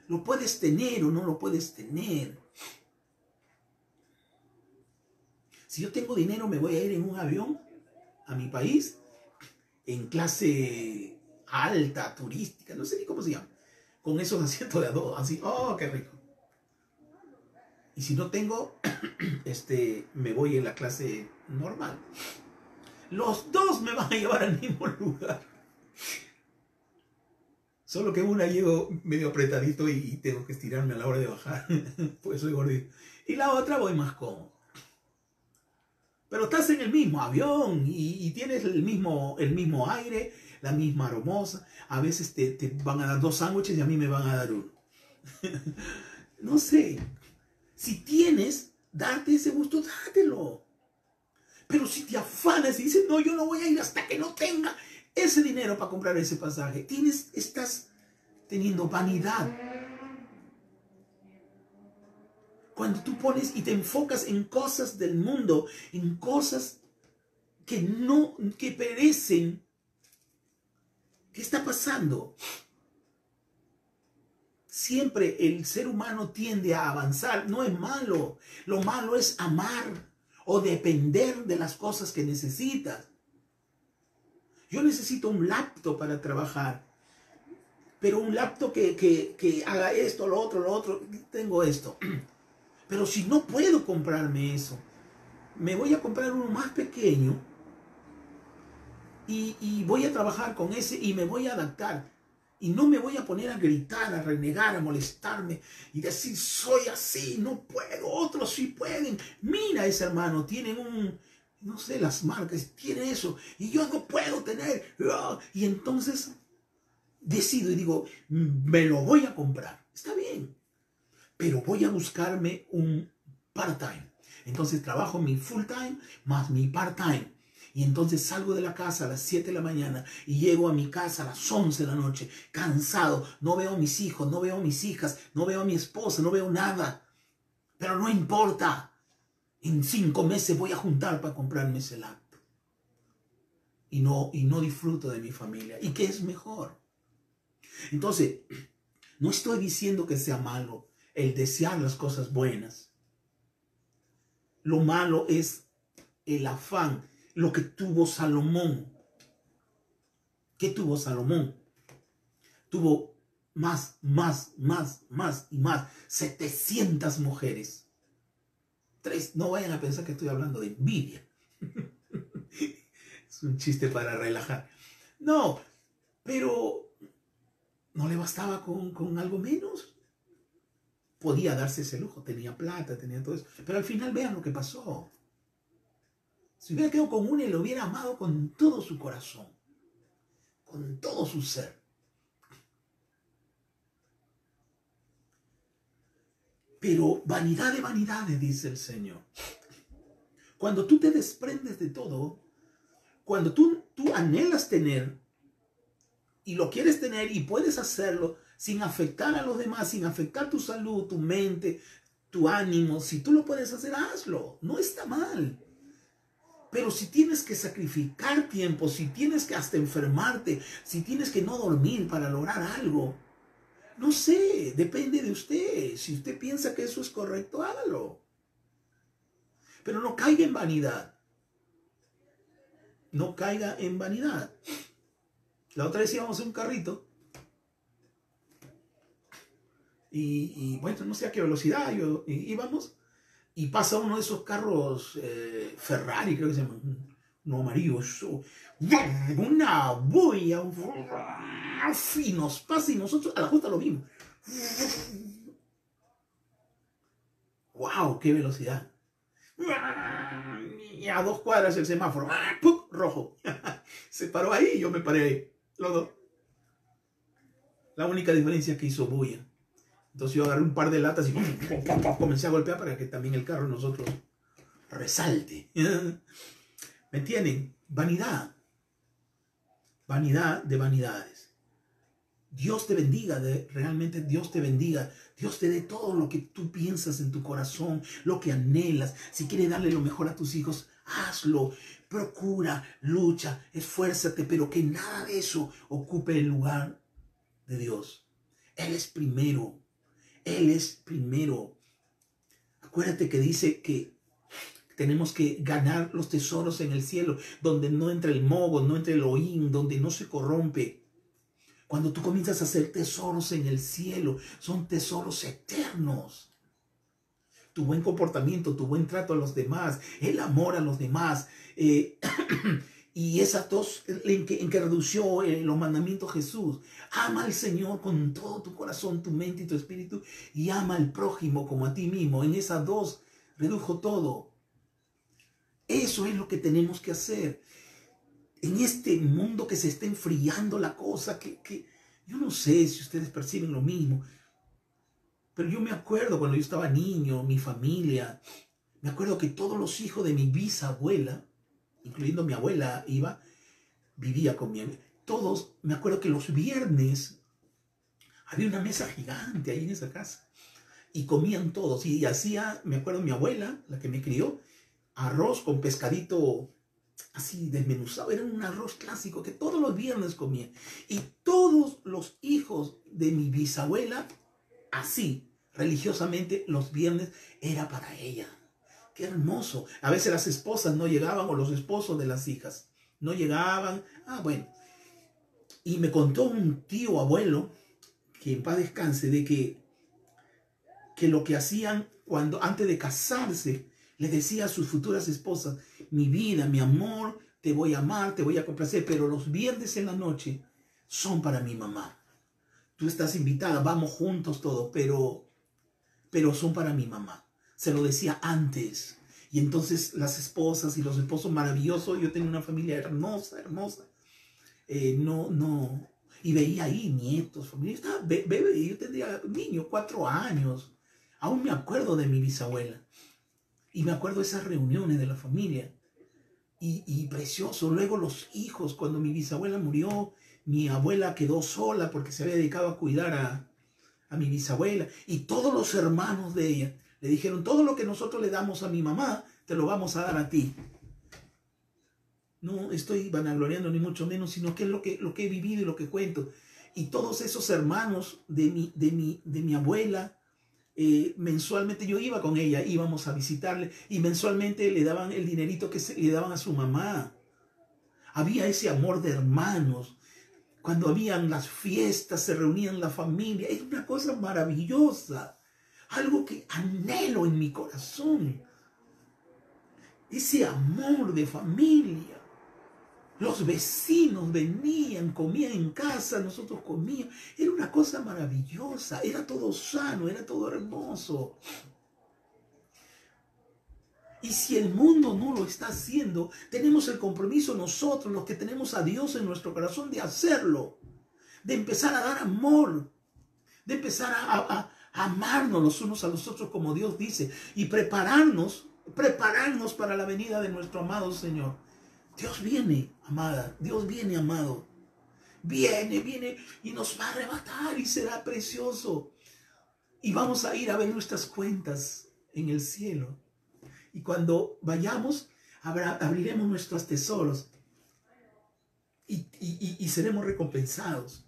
B: lo puedes tener o no lo puedes tener. Si yo tengo dinero, me voy a ir en un avión a mi país en clase alta, turística, no sé ni cómo se llama, con esos asientos de a dos, así, oh, qué rico. Y si no tengo, <clears throat> este, me voy en la clase normal. Los dos me van a llevar al mismo lugar. Solo que una llego medio apretadito y tengo que estirarme a la hora de bajar, <laughs> pues soy gordito. Y la otra voy más cómodo. Pero estás en el mismo avión y, y tienes el mismo, el mismo aire, la misma aromosa. A veces te, te van a dar dos sándwiches y a mí me van a dar uno. <laughs> no sé, si tienes, darte ese gusto, dátelo. Pero si te afanas y dices, no, yo no voy a ir hasta que no tenga ese dinero para comprar ese pasaje, tienes, estás teniendo vanidad. Cuando tú pones y te enfocas en cosas del mundo, en cosas que no, que perecen, ¿qué está pasando? Siempre el ser humano tiende a avanzar. No es malo. Lo malo es amar o depender de las cosas que necesitas. Yo necesito un laptop para trabajar. Pero un laptop que, que, que haga esto, lo otro, lo otro. Tengo esto. <clears throat> Pero si no puedo comprarme eso, me voy a comprar uno más pequeño y, y voy a trabajar con ese y me voy a adaptar. Y no me voy a poner a gritar, a renegar, a molestarme y decir, soy así, no puedo, otros sí pueden. Mira ese hermano, tienen un, no sé, las marcas, tiene eso, y yo no puedo tener. Y entonces decido y digo, me lo voy a comprar. Está bien, pero voy a buscarme un part-time. Entonces trabajo mi full-time más mi part-time. Y entonces salgo de la casa a las 7 de la mañana y llego a mi casa a las 11 de la noche, cansado. No veo a mis hijos, no veo a mis hijas, no veo a mi esposa, no veo nada. Pero no importa. En cinco meses voy a juntar para comprarme ese laptop. Y no, y no disfruto de mi familia. ¿Y qué es mejor? Entonces, <clears throat> no estoy diciendo que sea malo el desear las cosas buenas. Lo malo es el afán lo que tuvo Salomón. ¿Qué tuvo Salomón? Tuvo más, más, más, más y más. 700 mujeres. Tres, no vayan a pensar que estoy hablando de envidia. <laughs> es un chiste para relajar. No, pero no le bastaba con, con algo menos. Podía darse ese lujo, tenía plata, tenía todo eso. Pero al final vean lo que pasó. Si hubiera quedado con una y lo hubiera amado con todo su corazón, con todo su ser. Pero vanidad de vanidades, dice el Señor. Cuando tú te desprendes de todo, cuando tú, tú anhelas tener y lo quieres tener y puedes hacerlo sin afectar a los demás, sin afectar tu salud, tu mente, tu ánimo, si tú lo puedes hacer, hazlo. No está mal. Pero si tienes que sacrificar tiempo, si tienes que hasta enfermarte, si tienes que no dormir para lograr algo, no sé, depende de usted. Si usted piensa que eso es correcto, hágalo. Pero no caiga en vanidad. No caiga en vanidad. La otra vez íbamos en un carrito. Y, bueno, no sé a qué velocidad íbamos. Y pasa uno de esos carros eh, Ferrari, creo que se llama. No amarillo. Una bulla y nos pasa y nosotros a la justa lo vimos. ¡Wow! ¡Qué velocidad! Y a dos cuadras el semáforo, rojo. <laughs> Se paró ahí y yo me paré ahí. Los dos. La única diferencia que hizo bulla. Entonces yo agarré un par de latas y comencé a golpear para que también el carro nosotros resalte. <laughs> ¿Me entienden? Vanidad. Vanidad de vanidades. Dios te bendiga, de, realmente Dios te bendiga. Dios te dé todo lo que tú piensas en tu corazón, lo que anhelas. Si quieres darle lo mejor a tus hijos, hazlo. Procura, lucha, esfuérzate, pero que nada de eso ocupe el lugar de Dios. Él es primero. Él es primero. Acuérdate que dice que tenemos que ganar los tesoros en el cielo, donde no entra el mogo, no entra el oín, donde no se corrompe. Cuando tú comienzas a hacer tesoros en el cielo, son tesoros eternos. Tu buen comportamiento, tu buen trato a los demás, el amor a los demás. Eh, <clears throat> y esas dos en que, en que redució eh, los mandamientos Jesús. Ama al Señor con todo tu corazón, tu mente y tu espíritu. Y ama al prójimo como a ti mismo. En esas dos redujo todo. Eso es lo que tenemos que hacer en este mundo que se está enfriando la cosa, que, yo no sé si ustedes perciben lo mismo, pero yo me acuerdo cuando yo estaba niño, mi familia, me acuerdo que todos los hijos de mi bisabuela, incluyendo mi abuela, iba, vivía con mi todos, me acuerdo que los viernes había una mesa gigante ahí en esa casa y comían todos y hacía, me acuerdo mi abuela, la que me crió, arroz con pescadito así desmenuzado. Era un arroz clásico que todos los viernes comía. Y todos los hijos de mi bisabuela, así, religiosamente, los viernes era para ella. Qué hermoso. A veces las esposas no llegaban o los esposos de las hijas no llegaban. Ah, bueno. Y me contó un tío abuelo, que en paz descanse, de que, que lo que hacían cuando antes de casarse, le decía a sus futuras esposas, mi vida, mi amor, te voy a amar, te voy a complacer, pero los viernes en la noche son para mi mamá. Tú estás invitada, vamos juntos todos, pero, pero son para mi mamá. Se lo decía antes. Y entonces las esposas y los esposos maravillosos, yo tenía una familia hermosa, hermosa. Eh, no, no. Y veía ahí nietos, familia. Estaba bebé, yo tendría niño, cuatro años. Aún me acuerdo de mi bisabuela. Y me acuerdo esas reuniones de la familia. Y, precioso. Luego los hijos, cuando mi bisabuela murió, mi abuela quedó sola porque se había dedicado a cuidar a, a mi bisabuela. Y todos los hermanos de ella le dijeron, todo lo que nosotros le damos a mi mamá, te lo vamos a dar a ti. No estoy vanagloriando ni mucho menos, sino que es lo que, lo que he vivido y lo que cuento. Y todos esos hermanos de mi, de mi, de mi abuela, eh, mensualmente yo iba con ella, íbamos a visitarle y mensualmente le daban el dinerito que le daban a su mamá. Había ese amor de hermanos, cuando habían las fiestas, se reunían la familia. Es una cosa maravillosa. Algo que anhelo en mi corazón. Ese amor de familia. Los vecinos venían, comían en casa, nosotros comíamos. Era una cosa maravillosa, era todo sano, era todo hermoso. Y si el mundo no lo está haciendo, tenemos el compromiso nosotros, los que tenemos a Dios en nuestro corazón, de hacerlo. De empezar a dar amor. De empezar a, amarnos los unos a los otros como Dios dice. Y prepararnos, prepararnos para la venida de nuestro amado Señor. Dios viene, amada. Dios viene, amado. Viene, viene y nos va a arrebatar y será precioso. Y vamos a ir a ver nuestras cuentas en el cielo. Y cuando vayamos, abriremos nuestros tesoros y, seremos recompensados.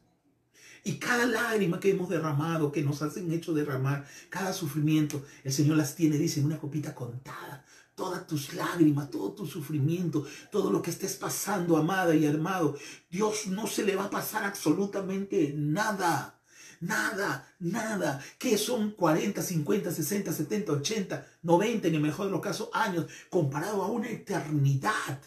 B: Y cada lágrima que hemos derramado, que nos hacen hecho derramar, cada sufrimiento, el Señor las tiene, dice, en una copita contada. Todas tus lágrimas, todo tu sufrimiento, todo lo que estés pasando, amada y amado, Dios no se le va a pasar absolutamente nada. Nada, nada. que son 40, 50, 60, 70, 80, 90 en el mejor de los casos años comparado a una eternidad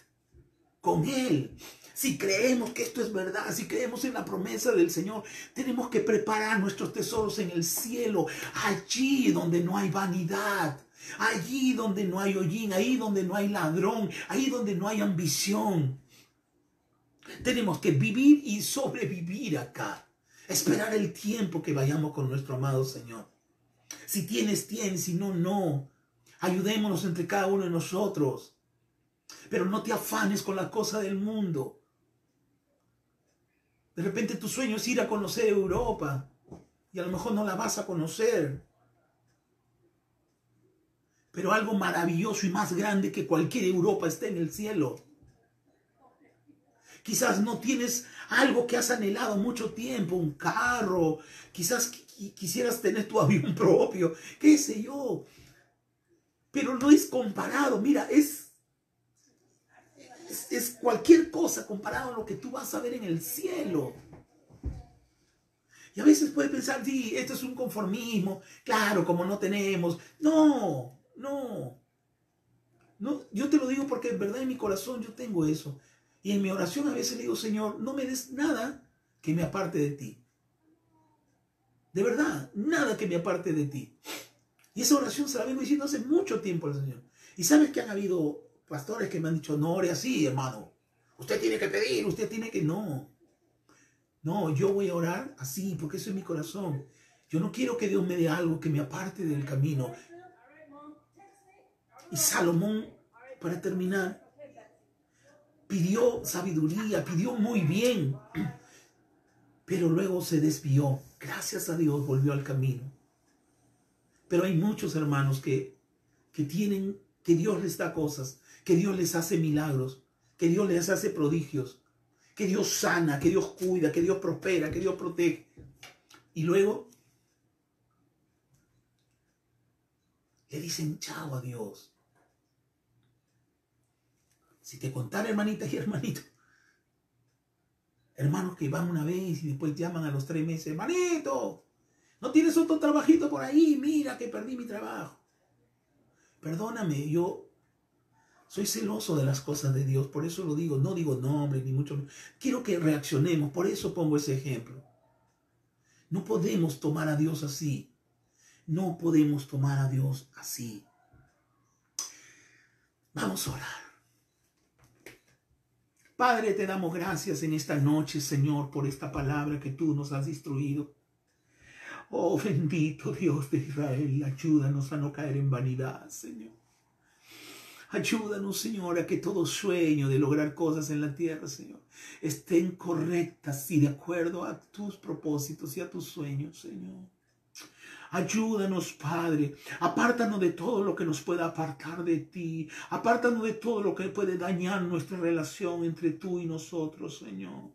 B: con Él? Si creemos que esto es verdad, si creemos en la promesa del Señor, tenemos que preparar nuestros tesoros en el cielo, allí donde no hay vanidad, allí donde no hay hollín, ahí donde no hay ladrón, ahí donde no hay ambición. Tenemos que vivir y sobrevivir acá. Esperar el tiempo que vayamos con nuestro amado Señor. Si tienes, tienes, si no, no. Ayudémonos entre cada uno de nosotros. Pero no te afanes con la cosa del mundo. De repente tu sueño es ir a conocer Europa y a lo mejor no la vas a conocer. Pero algo maravilloso y más grande que cualquier Europa está en el cielo. Quizás no tienes algo que has anhelado mucho tiempo, un carro, quizás quisieras tener tu <laughs> avión propio, qué sé yo. Pero no es comparado, mira, es, es, cualquier cosa comparado a lo que tú vas a ver en el cielo. Y a veces puedes pensar, sí, esto es un conformismo, claro, como no tenemos. No, no. No, yo te lo digo porque en verdad en mi corazón yo tengo eso. Y en mi oración a veces le digo, Señor, no me des nada que me aparte de ti. De verdad, nada que me aparte de ti. Y esa oración se la vengo diciendo hace mucho tiempo al Señor. Y sabes que han habido pastores que me han dicho, no ore así, hermano. Usted tiene que pedir, usted tiene que... No. No, yo voy a orar así, porque eso es mi corazón. Yo no quiero que Dios me dé algo que me aparte del camino. Y Salomón, para terminar, pidió sabiduría, pidió muy bien, pero luego se desvió. Gracias a Dios volvió al camino. Pero hay muchos hermanos que, que tienen, que Dios les da cosas, que Dios les hace milagros, que Dios les hace prodigios, que Dios sana, que Dios cuida, que Dios prospera, que Dios protege. Y luego le dicen chao a Dios. Si te contara, hermanita y hermanito, hermanos que van una vez y después llaman a los tres meses, hermanito, ¿no tienes otro trabajito por ahí? Mira que perdí mi trabajo. Perdóname, yo soy celoso de las cosas de Dios, por eso lo digo, no digo nombre ni mucho. Quiero que reaccionemos, por eso pongo ese ejemplo. No podemos tomar a Dios así. No podemos tomar a Dios así. Vamos a orar. Padre, te damos gracias en esta noche, Señor, por esta palabra que tú nos has instruido. Oh, bendito Dios de Israel, ayúdanos a no caer en vanidad, Señor. Ayúdanos, Señor, a que todo sueño de lograr cosas en la tierra, Señor, estén correctas y de acuerdo a tus propósitos y a tus sueños, Señor. Ayúdanos, Padre. Apártanos de todo lo que nos pueda apartar de ti. Apártanos de todo lo que puede dañar nuestra relación entre tú y nosotros, Señor.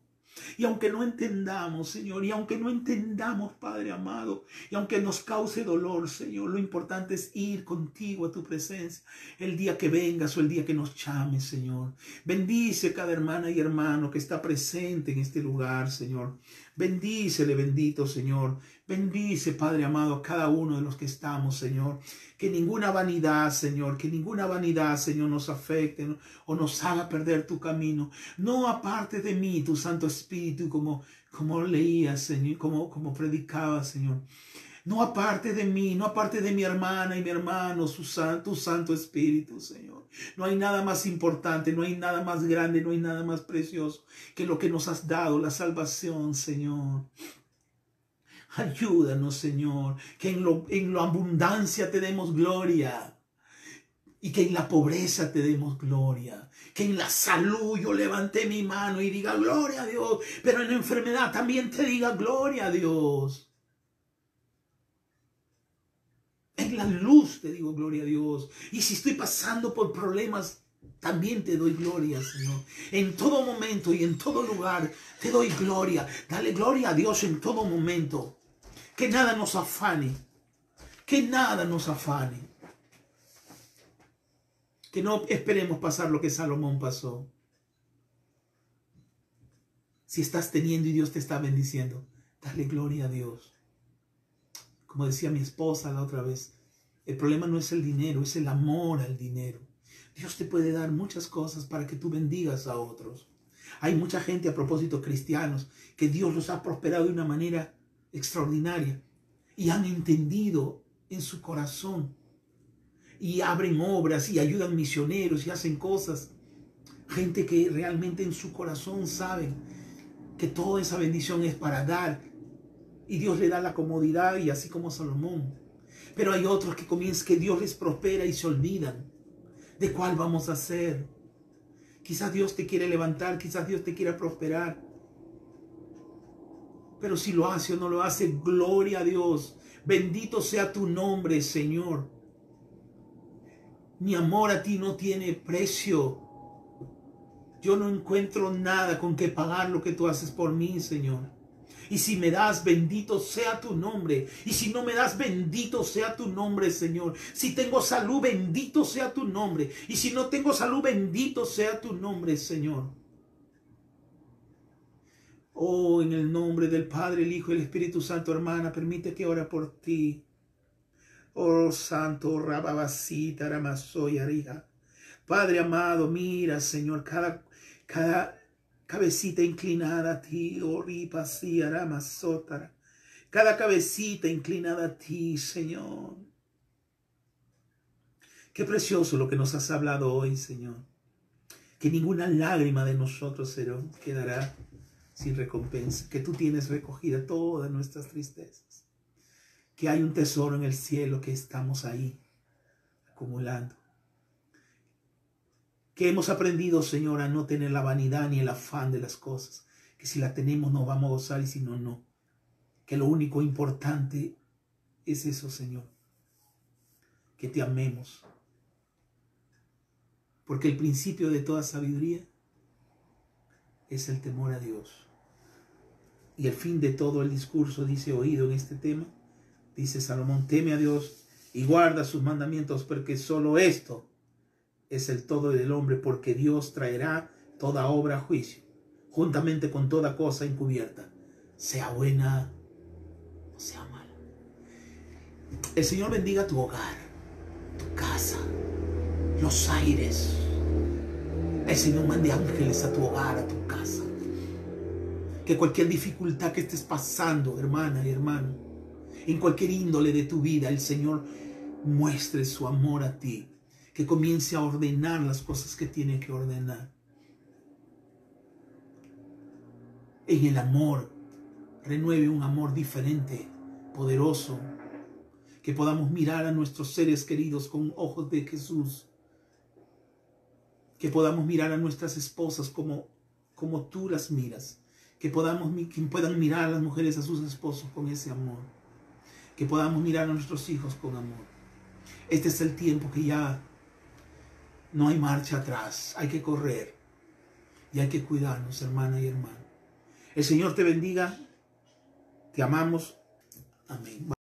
B: Y aunque no entendamos, Señor, y aunque no entendamos, Padre amado, y aunque nos cause dolor, Señor, lo importante es ir contigo a tu presencia el día que vengas o el día que nos llames, Señor. Bendice cada hermana y hermano que está presente en este lugar, Señor. Bendícele, bendito Señor. Bendice, Padre amado, a cada uno de los que estamos, Señor. Que ninguna vanidad, Señor, que ninguna vanidad, Señor, nos afecte o nos haga perder tu camino. No aparte de mí, tu Santo Espíritu, como, como leía, Señor, como, como predicaba, Señor. No aparte de mí, no aparte de mi hermana y mi hermano, su tu Santo Espíritu, Señor. No hay nada más importante, no hay nada más grande, no hay nada más precioso que lo que nos has dado, la salvación, Señor. Ayúdanos, Señor, que en lo, en la abundancia te demos gloria y que en la pobreza te demos gloria. Que en la salud yo levante mi mano y diga gloria a Dios, pero en la enfermedad también te diga gloria a Dios. En la luz te digo gloria a Dios. Y si estoy pasando por problemas, también te doy gloria, Señor. En todo momento y en todo lugar te doy gloria. Dale gloria a Dios en todo momento. Que nada nos afane. Que nada nos afane. Que no esperemos pasar lo que Salomón pasó. Si estás teniendo y Dios te está bendiciendo, dale gloria a Dios. Como decía mi esposa la otra vez, el problema no es el dinero, es el amor al dinero. Dios te puede dar muchas cosas para que tú bendigas a otros. Hay mucha gente a propósito cristianos que Dios los ha prosperado de una manera extraordinaria y han entendido en su corazón y abren obras y ayudan misioneros y hacen cosas. Gente que realmente en su corazón saben que toda esa bendición es para dar y Dios le da la comodidad y así como Salomón. Pero hay otros que comienzan que Dios les prospera y se olvidan de cuál vamos a hacer. Quizás Dios te quiere levantar, quizás Dios te quiera prosperar. Pero si lo hace o no lo hace, gloria a Dios. Bendito sea tu nombre, Señor. Mi amor a ti no tiene precio. Yo no encuentro nada con que pagar lo que tú haces por mí, Señor. Y si me das, bendito sea tu nombre. Y si no me das, bendito sea tu nombre, Señor. Si tengo salud, bendito sea tu nombre. Y si no tengo salud, bendito sea tu nombre, Señor. Oh, en el nombre del Padre, el Hijo y el Espíritu Santo, hermana, permite que ora por ti. Oh, Santo, Rababasita, Ramasoy, Arija. Padre amado, mira, Señor, cada, cada cabecita inclinada a ti, oh, Ripasi, Aramasotara. Cada cabecita inclinada a ti, Señor. Qué precioso lo que nos has hablado hoy, Señor. Que ninguna lágrima de nosotros Señor, quedará sin recompensa, que tú tienes recogida todas nuestras tristezas, que hay un tesoro en el cielo que estamos ahí acumulando, que hemos aprendido, Señor, a no tener la vanidad ni el afán de las cosas, que si la tenemos nos vamos a gozar y si no, no, que lo único importante es eso, Señor, que te amemos, porque el principio de toda sabiduría es el temor a Dios. Y el fin de todo el discurso dice oído en este tema, dice Salomón, teme a Dios y guarda sus mandamientos porque solo esto es el todo del hombre porque Dios traerá toda obra a juicio, juntamente con toda cosa encubierta, sea buena o sea mala. El Señor bendiga tu hogar, tu casa, los aires. El Señor mande ángeles a tu hogar, a tu que cualquier dificultad que estés pasando, hermana y hermano, en cualquier índole de tu vida, el Señor muestre su amor a ti, que comience a ordenar las cosas que tiene que ordenar. En el amor, renueve un amor diferente, poderoso, que podamos mirar a nuestros seres queridos con ojos de Jesús, que podamos mirar a nuestras esposas como, como tú las miras, que, podamos, que puedan mirar a las mujeres, a sus esposos con ese amor, que podamos mirar a nuestros hijos con amor. Este es el tiempo que ya no hay marcha atrás, hay que correr y hay que cuidarnos, hermana y hermano. El Señor te bendiga. Te amamos. Amén.